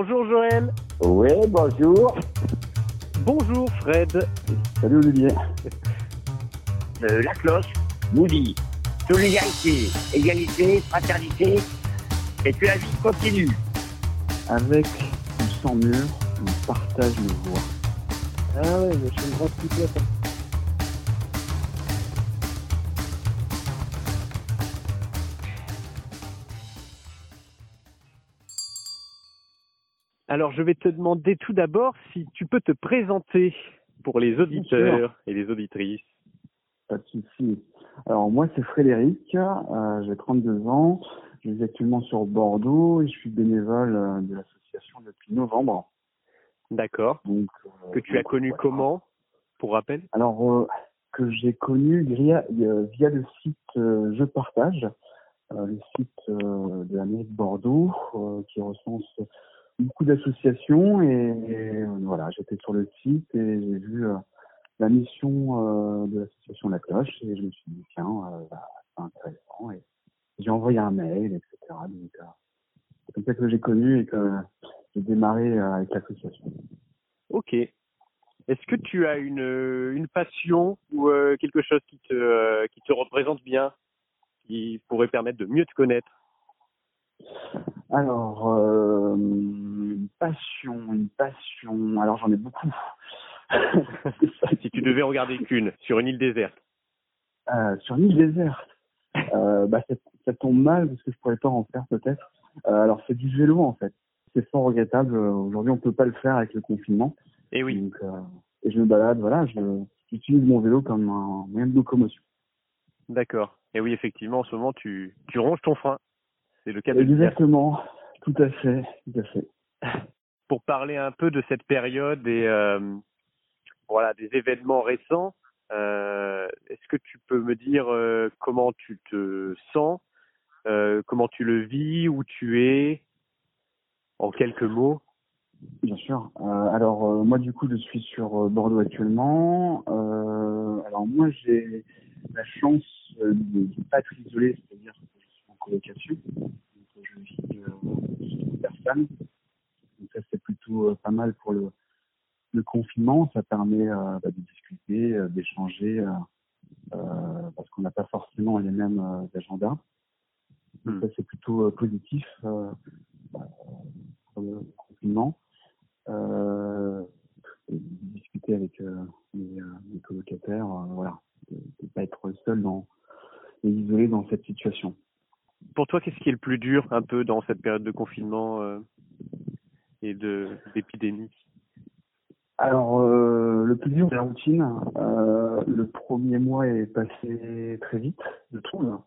Bonjour Joël. Oui, bonjour. Bonjour Fred. Salut Olivier. Euh, la cloche nous dit solidarité, égalité, fraternité, et que la vie continue. Avec ou sans mur, on partage nos voix. Ah ouais, je suis une grosse pipette. Alors, je vais te demander tout d'abord si tu peux te présenter pour les auditeurs et les auditrices. Pas de souci. Alors moi c'est Frédéric, euh, j'ai 32 ans, je vis actuellement sur Bordeaux et je suis bénévole euh, de l'association depuis novembre. D'accord. Donc euh, Que tu as connu voilà. comment, pour rappel? Alors que j'ai connu via, via le site Je Partage, le site de la mairie de Bordeaux qui recense beaucoup d'associations et, voilà j'étais sur le site et j'ai vu euh, la mission euh, de l'association La Cloche et je me suis dit tiens euh, bah, c'est intéressant et j'ai envoyé un mail etc donc c'est comme ça que j'ai connu et que j'ai démarré avec l'association. Ok. Est-ce que tu as une, une passion ou quelque chose qui te, qui te représente bien, qui pourrait permettre de mieux te connaître? Alors, euh, une passion, une passion. Alors j'en ai beaucoup. Si tu devais regarder qu'une sur une île déserte. Euh, sur l'île déserte, euh, bah, ça, ça tombe mal parce que je pourrais pas en faire peut-être. Euh, alors c'est du vélo en fait. C'est fort regrettable. Euh, Aujourd'hui on peut pas le faire avec le confinement. Eh oui. Donc, euh, et je me balade, voilà, je j'utilise mon vélo comme un moyen de locomotion. D'accord. Et oui, effectivement, en ce moment, tu, tu ronges ton frein. C'est le cas de. Exactement, tout à fait, tout à fait. Pour parler un peu de cette période et euh, voilà des événements récents, euh, est-ce que tu peux me dire euh, comment tu te sens, comment tu le vis, où tu es, en quelques mots? Bien sûr. Alors moi du coup je suis sur Bordeaux actuellement. Alors moi j'ai la chance de ne pas être isolé, c'est-à-dire que colocation. Donc je vis euh, personne. Donc ça c'est plutôt euh, pas mal pour le, le confinement. Ça permet euh, bah, de discuter, euh, d'échanger, parce qu'on n'a pas forcément les mêmes agendas. Donc Hmm. ça c'est plutôt positif pour le confinement euh, discuter avec euh, mes, mes colocataires, euh, voilà, de ne pas être seul dans et isolé dans cette situation. Pour toi, qu'est-ce qui est le plus dur un peu dans cette période de confinement euh, et d'épidémie? Alors, euh, le plus dur, c'est la routine. Euh, le premier mois est passé très vite, je trouve,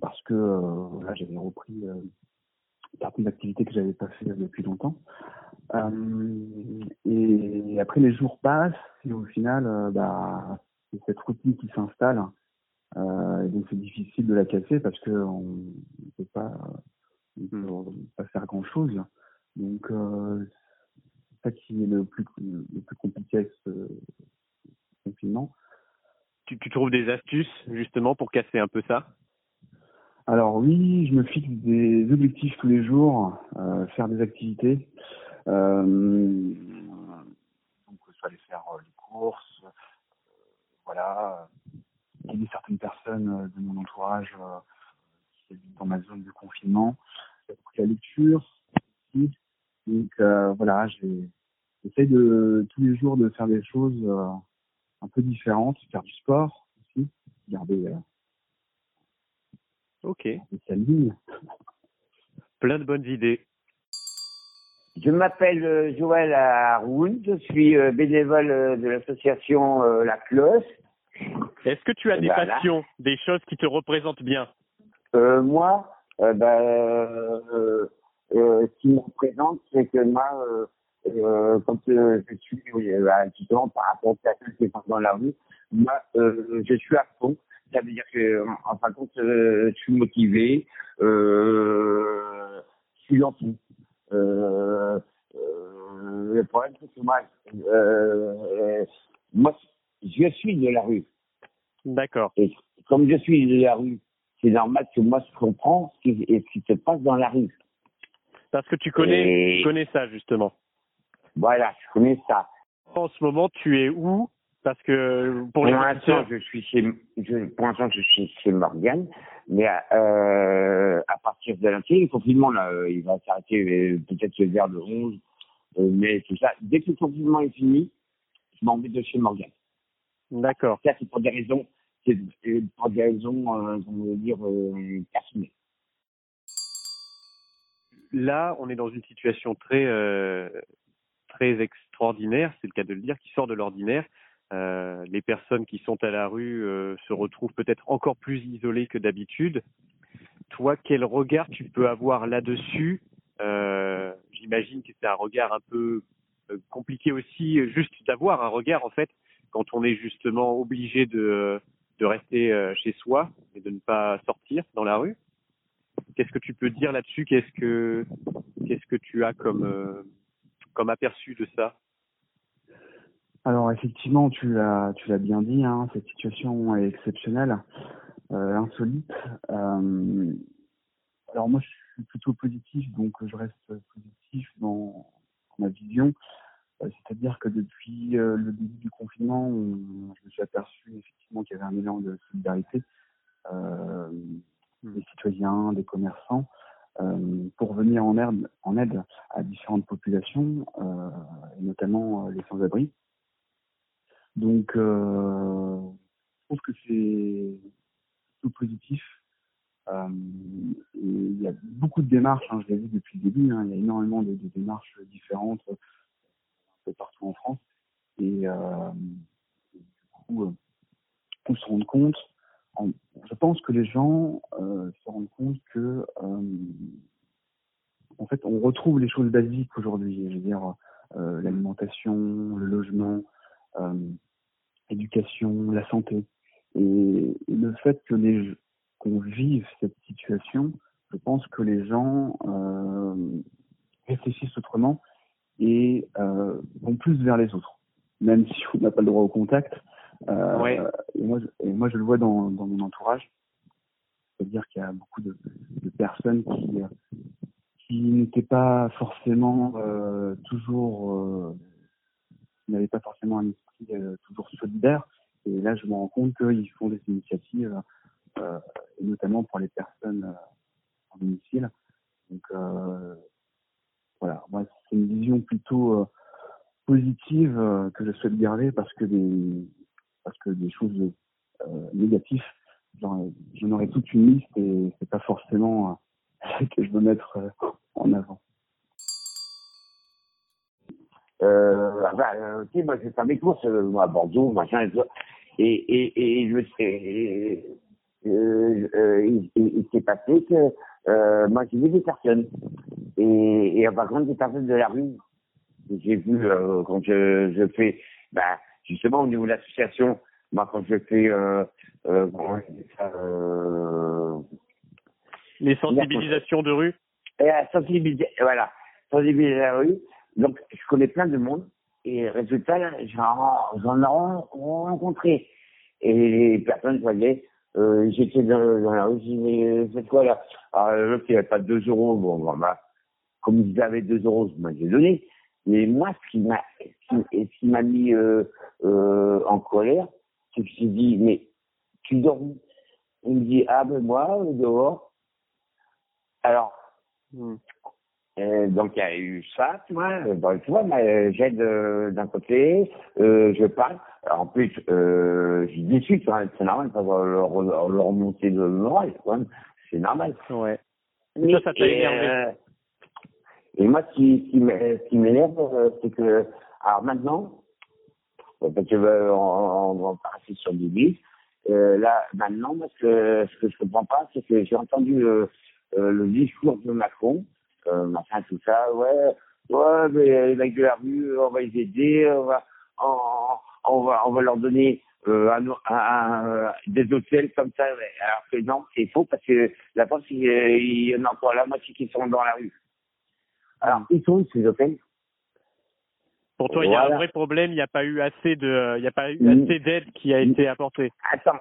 parce que là, j'avais repris certaines activités que j'avais pas fait depuis longtemps. Et après, les jours passent et au final, bah, c'est cette routine qui s'installe. Euh, donc, c'est difficile de la casser parce que on ne peut pas, on peut pas faire grand chose. Donc, euh, c'est ça qui est le plus, le plus compliqué avec ce confinement. tu, tu trouves des astuces justement pour casser un peu ça? Alors oui, je me fixe des objectifs tous les jours, euh, faire des activités. Euh, donc soit aller faire euh, les courses, euh, voilà, aider certaines personnes euh, de mon entourage euh, qui habitent dans ma zone de confinement. De la lecture aussi. Donc euh, voilà, j'ai- j'essaie de tous les jours de faire des choses euh, un peu différentes, faire du sport aussi, garder euh, Ok, sa ligne. plein de bonnes idées. Je m'appelle Joël Haroun, je suis bénévole de l'association La Cloche. Est-ce que tu as des Voilà. passions, des choses qui te représentent bien? Euh, moi, euh, ben, euh, euh, ce qui me représente, c'est que moi, quand je suis à justement par rapport aux personnes qui sont dans la rue, moi, je suis à fond. Ça veut dire que, en en fin de compte, je suis motivé, je suis gentil. Le problème, c'est que moi, moi, je suis de la rue. D'accord. Et comme je suis de la rue, c'est normal que moi je comprends ce qui, ce qui se passe dans la rue. Parce que tu connais, Et- tu connais ça justement. Voilà, je connais ça. En ce moment, tu es où? Parce que pour l'instant, je suis chez, je, pour l'instant, je suis chez Morgan, mais euh, à partir de lundi, le confinement là, euh, il va s'arrêter euh, peut-être vers le 11, euh, mais tout ça. Dès que le confinement est fini, je m'en vais de chez Morgan. D'accord. Ça, c'est pour des raisons, c'est euh, pour des raisons, euh, comment dire, euh, personnelles. Là, on est dans une situation très euh, très extraordinaire, c'est le cas de le dire, qui sort de l'ordinaire. Euh, les personnes qui sont à la rue euh, se retrouvent peut-être encore plus isolées que d'habitude. Toi, quel regard tu peux avoir là-dessus? Euh, J'imagine que c'est un regard un peu compliqué aussi, juste d'avoir un regard en fait, quand on est justement obligé de, de rester euh, chez soi et de ne pas sortir dans la rue. Qu'est-ce que tu peux dire là-dessus? Qu'est-ce que qu'est-ce que tu as comme euh, comme aperçu de ça? Alors effectivement, tu l'as, tu l'as bien dit, hein, cette situation est exceptionnelle, euh, insolite. Euh, alors moi, je suis plutôt positif, donc je reste positif dans, dans ma vision. Euh, C'est-à-dire que depuis euh, le début du confinement, on- je me suis aperçu effectivement qu'il y avait un élan de solidarité euh, des citoyens, des commerçants, euh, pour venir en aide, en aide à différentes populations, euh, et notamment les sans-abri. Donc, je trouve que c'est plutôt positif. Il y a beaucoup de démarches, hein, je l'ai vu depuis le début, hein, il y a énormément de, de démarches différentes partout en France. Et euh, du coup, euh, on se rend compte, je pense que les gens euh, se rendent compte que, en fait, on retrouve les choses basiques aujourd'hui. Je veux dire, l'alimentation, le logement, l'éducation, la santé. Et, le fait que les qu'on vive cette situation, je pense que les gens réfléchissent autrement et euh, vont plus vers les autres, même si on n'a pas le droit au contact. Euh, Ouais. et, moi, je- et moi, je le vois dans, dans mon entourage. C'est-à-dire qu'il y a beaucoup de, de personnes qui, euh, qui n'étaient pas forcément euh, toujours, euh, n'avaient pas forcément un esprit euh, toujours solidaire. Et là, je me rends compte qu'ils font des initiatives, euh, et notamment pour les personnes euh, en domicile. Donc, euh, voilà, moi, c'est une vision plutôt euh, positive euh, que je souhaite garder parce que des, parce que des choses euh, négatives, j'en aurais toute une liste et c'est pas forcément euh, ce que je veux mettre en avant. Euh, sais, moi, je fais mes courses, à Bordeaux, machin, et. Et, et, je et, euh, il, s'est passé que, moi, j'ai vu des personnes. Et, et par contre, des personnes de la rue. J'ai vu, euh, quand je, je fais, bah, justement, au niveau de l'association, moi, quand je fais, euh, euh, comment on dit euh, Les sensibilisations de rue et à sensibiliser, voilà, sensibiliser la rue. Donc, je connais plein de monde. Et résultat, j'en j'en ai ren- rencontré. Et les personnes voyaient, euh, j'étais dans, dans la rue, je dis, mais c'est quoi là? Alors, l'autre, il avait pas 2 euros. Bon, voilà. Comme ils avaient 2 euros, je m'en ai donné. Mais moi, ce qui m'a, ce qui, m'a mis euh, euh, en colère, c'est que j'ai dit, mais tu dors où? Il me dit, ah ben moi, dehors. Alors, Hmm. euh, donc il y a eu ça, tu vois. Bon, tu vois, euh, j'aide euh, d'un côté, euh, je parle. Alors, en plus, euh, je discute, hein, c'est normal, ça va leur, leur leur remonter le moral. C'est normal. Ouais. Mais, Ça, ça t'a et, énervé. Euh, et moi, ce qui, qui m'énerve, euh, c'est que, alors maintenant, euh, parce que euh, on, on passer sur du livre, euh, là, maintenant, moi, ce que, ce que je comprends pas, c'est que j'ai entendu euh, euh, le discours de Macron, euh, machin, tout ça, ouais, ouais, mais les mecs de la rue, on va les aider, on va, on, on va, on va leur donner euh, des hôtels comme ça. Alors que non, c'est faux parce que la France, il, il y en a encore la moitié qui sont dans la rue. Alors, ils sont où ces hôtels Pour toi, il y a un vrai problème. Il n'y a pas eu assez de, il y a pas eu Mm. assez d'aide qui a été apportée. Attends,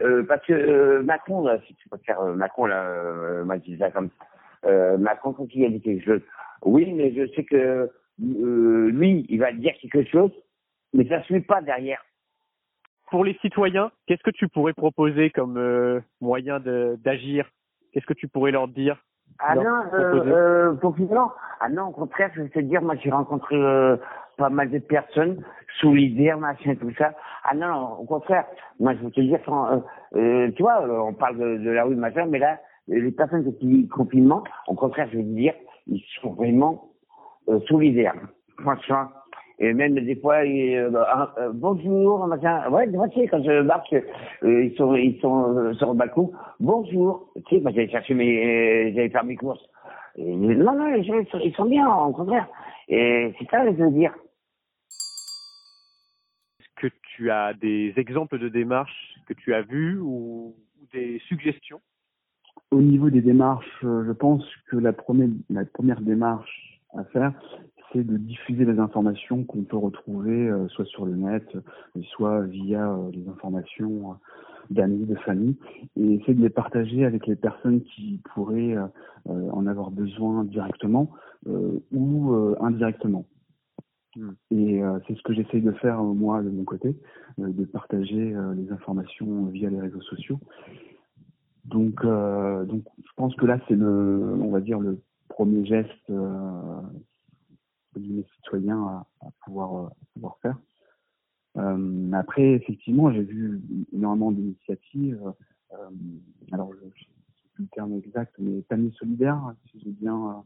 euh, parce que euh, Macron, là, si tu préfères euh, Macron, là, euh, moi je dis ça comme ça. Macron, quand il a dit quelque chose, oui, mais je sais que lui, il va dire quelque chose, mais ça ne suit pas derrière. Pour les citoyens, qu'est-ce que tu pourrais proposer comme moyen d'agir? Qu'est-ce que tu pourrais leur dire? Ah Non, non, euh, euh, pour ah non, au contraire, je vais te dire, moi j'ai rencontré euh, pas mal de personnes solidaires, machin, tout ça. Ah non, non, au contraire, moi je veux te dire, quand, euh, euh, tu vois, euh, on parle de, de la rue, machin, mais là, les personnes qui vivent le confinement, au contraire, je veux te dire, ils sont vraiment euh, solidaires, franchement. Et même des fois, ils, euh, euh, bonjour, machin. Ouais, tu sais, quand je marche, euh, ils sont, ils sont euh, sur le balcon. Bonjour. Tu sais, moi, j'allais chercher mes, j'allais faire mes courses. Et, non, non, les gens, ils sont, ils sont bien, au contraire. Et c'est ça, que je veux dire. Est-ce que tu as des exemples de démarches que tu as vues ou, ou des suggestions? Au niveau des démarches, je pense que la première, la première démarche à faire, c'est de diffuser les informations qu'on peut retrouver euh, soit sur le net, euh, soit via euh, les informations d'amis, de famille, et essayer de les partager avec les personnes qui pourraient en avoir besoin directement ou indirectement. Hmm. Et euh, c'est ce que j'essaye de faire euh, moi de mon côté, euh, de partager les informations via les réseaux sociaux. Donc, donc, je pense que là, c'est le, on va dire, le premier geste des citoyens à, à pouvoir, euh, à pouvoir faire. Euh, après, effectivement, j'ai vu énormément d'initiatives. Euh, alors, je je sais plus le terme exact, mais panier solidaire, si j'ai bien,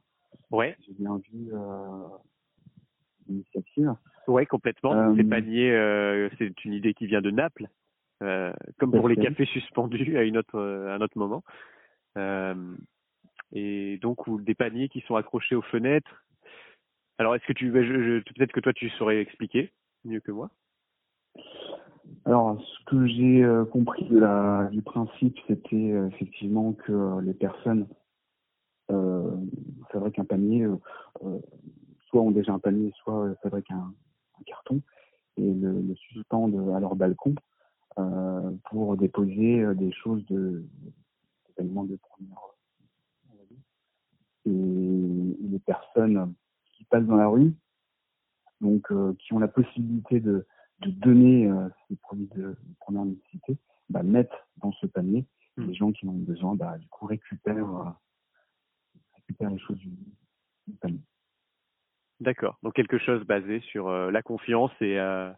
Ouais, j'ai bien vu euh, l'initiative. ouais, complètement. Ces paniers, c'est une idée qui vient de Naples, comme pour les cafés suspendus à une autre, à un autre moment. Et donc ou des paniers qui sont accrochés aux fenêtres. Alors, est-ce que tu, peut-être que toi tu saurais expliquer mieux que moi? Alors, ce que j'ai euh, compris de la, du principe, c'était euh, effectivement que euh, les personnes euh, fabriquent un panier, euh, soit ont déjà un panier, soit fabriquent un, un carton, et le, le suspendent à leur balcon pour déposer des choses de des de première. et les personnes qui passent dans la rue, donc euh, qui ont la possibilité de de donner euh, ces produits de première nécessité, bah, mettent dans ce panier. Mm. Les gens qui en ont besoin, bah, du coup, récupèrent, euh, récupèrent les choses du, du panier. D'accord. Donc quelque chose basé sur euh, la confiance et, euh,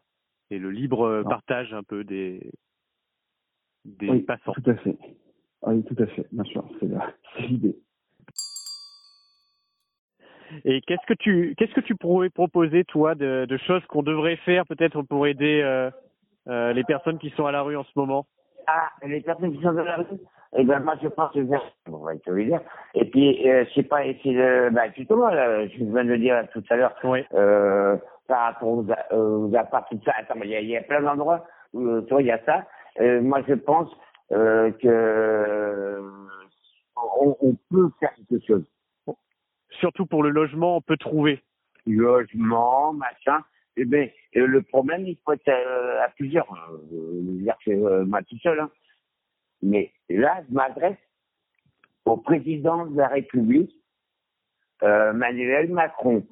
et le libre Non. partage un peu des, des oui, passants. tout à fait. Oui, tout à fait, bien sûr, c'est l'idée. Et qu'est-ce que tu qu'est-ce que tu pourrais proposer toi de, de choses qu'on devrait faire peut-être pour aider euh, euh, les personnes qui sont à la rue en ce moment? Ah, les personnes qui sont dans la rue, eh ben, moi, je pense que solidaire. Et puis, euh, je sais pas, essayer de, bah, justement, là, je viens de le dire tout à l'heure, Oui. euh, par rapport aux, aux apparts, tout ça. Attends, il y a, il y a plein d'endroits où, euh, tu vois, il y a ça. Euh, moi, je pense euh, que on, on peut faire quelque chose. Surtout pour le logement, on peut trouver. Logement, machin. Eh ben, euh, le problème, il faut être euh, à plusieurs. Euh, je veux dire que euh, moi tout seul. Hein. Mais là, je m'adresse au président de la République, euh, Manuel Macron.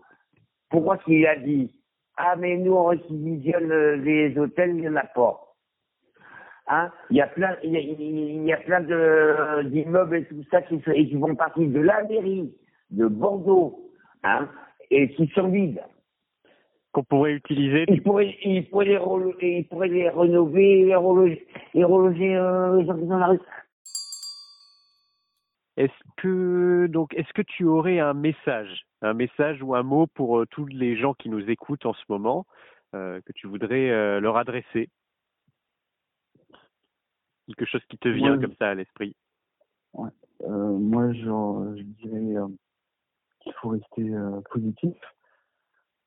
Pourquoi qu'il a dit Ah, mais nous, on réquisitionne les hôtels, il n'y en a pas. Hein il y a plein, il y a, plein d'immeubles et tout ça qui, qui font partie de la mairie de Bordeaux, hein, et qui sont vides. qu'on pourrait utiliser. Il pourrait, il pourrait les, relo- il pourrait les rénover, les reloger, les reloger euh, les gens qui sont dans la rue. Est-ce que donc est-ce que tu aurais un message, un message ou un mot pour euh, tous les gens qui nous écoutent en ce moment euh, que tu voudrais euh, leur adresser? Quelque chose qui te vient Ouais. comme ça à l'esprit? Euh, moi, je, je dirais euh, faut rester euh, positif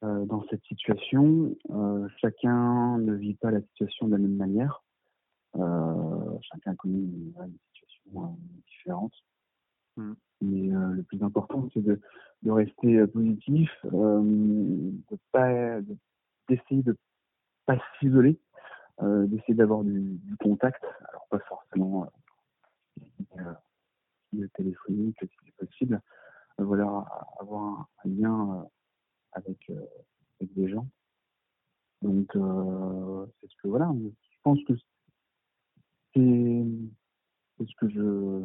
euh, dans cette situation. Euh, chacun ne vit pas la situation de la même manière. Chacun connaît une, une situation différente. Mm. Mais le plus important, c'est de, de rester positif, de pas, d'essayer de pas s'isoler, euh, d'essayer d'avoir du, du contact. Alors pas forcément euh, téléphonique si c'est possible. Euh, voilà, avoir un, lien avec, avec des gens. Donc, c'est ce que voilà, je pense que c'est ce que je,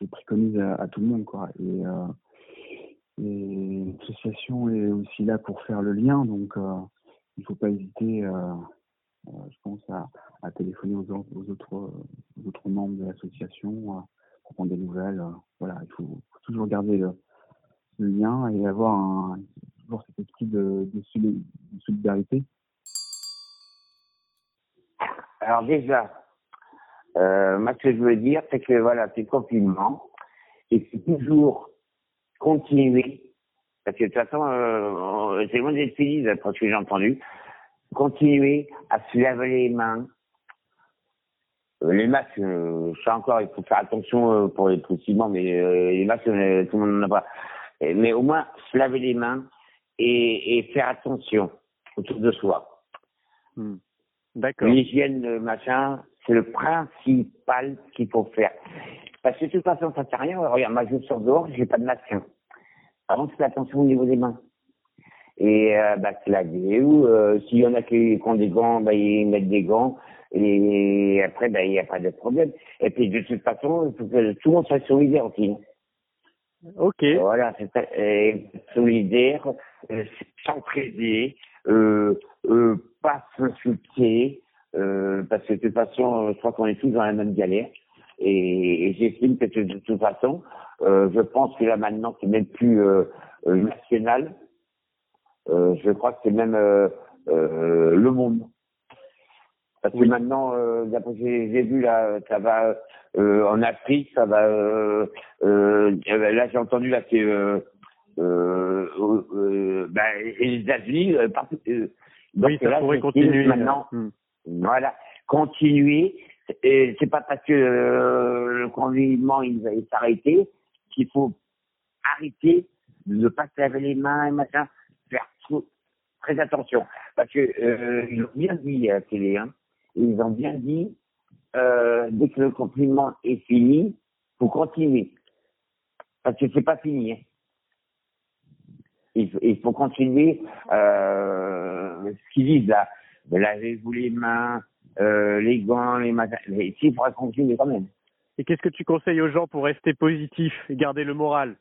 je préconise à, tout le monde, quoi. Et, l'association est aussi là pour faire le lien, donc il ne faut pas hésiter euh, je pense à, téléphoner aux, autres, aux autres membres de l'association euh, pour prendre des nouvelles. Euh, voilà, il faut, toujours garder le, lien et avoir un, toujours cet esprit de, solidarité. Alors déjà, euh, moi ce que je veux dire, c'est que voilà, c'est confinement et c'est toujours continuer, parce que de toute façon, euh, c'est loin d'être fini d'après ce que j'ai entendu, continuer à se laver les mains. Euh, les masques, euh, ça encore, il faut faire attention euh, pour les possiblement, mais les masques, tout le monde n'en a pas. Mais au moins, se laver les mains et, et faire attention autour de soi. Hmm. D'accord. L'hygiène, machin, c'est le principal qu'il faut faire. Parce que de toute façon, ça ne sert à rien. Regarde, moi, je sors dehors, j'ai pas de masque. Avant, hein. fais attention au niveau des mains et euh, bah, se ou euh, s'il y en a qui, ont des gants, bah, ils mettent des gants et après bah, il n'y a pas de problème. Et puis de toute façon, il faut que tout le monde soit solidaire aussi. Ok. Voilà, c'est solidaire, euh, s'entraider, euh, euh, pas s'insulter, euh, parce que de toute façon, je crois qu'on est tous dans la même galère. Et, et j'estime que de toute façon, euh, je pense que là maintenant, c'est même plus euh, national, euh, je crois que c'est même euh, euh, le monde. Parce que maintenant, d'après j'ai vu là, ça va en Afrique, ça va. là, j'ai entendu là que bah, les États-Unis, partout. donc oui, ça là, pourrait continuer maintenant. Hmm. Voilà, continuer. C'est pas parce que le confinement il va s'arrêter qu'il faut arrêter de ne pas se laver les mains et machin très attention, parce que euh, ils ont bien dit à la télé, hein, ils ont bien dit, euh, dès que le confinement est fini, faut continuer, parce que c'est pas fini. Hein. Il, faut continuer euh, ce qu'ils disent là, lavez-vous les mains, euh, les gants, les mais il faudra continuer quand même. Et qu'est-ce que tu conseilles aux gens pour rester positif et garder le moral?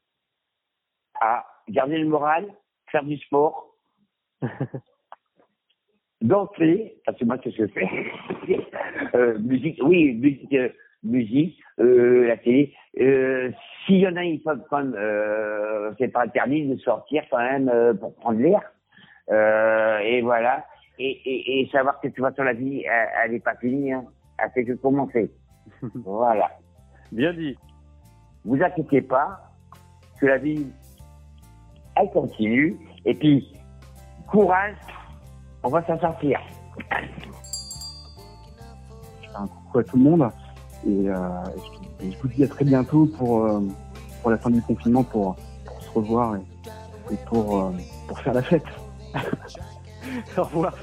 Ah, garder le moral, faire du sport, Danser, parce que moi, qu'est-ce que je fais euh, Musique, oui, musique, euh, musique euh, la télé. Euh, S'il y en a, il faut quand même, euh, c'est pas interdit de sortir quand même euh, pour prendre l'air. et voilà. Et, et, et, savoir que tu vois sur la vie, elle n'est pas finie, hein. elle fait que commencer. voilà. Bien dit. Vous inquiétez pas que la vie, elle continue. Et puis, courage, on va s'en sortir. Un coucou à tout le monde et, euh, je, vous dis à très bientôt pour, euh, pour la fin du confinement pour, pour se revoir et, pour, euh, pour faire la fête. Au revoir.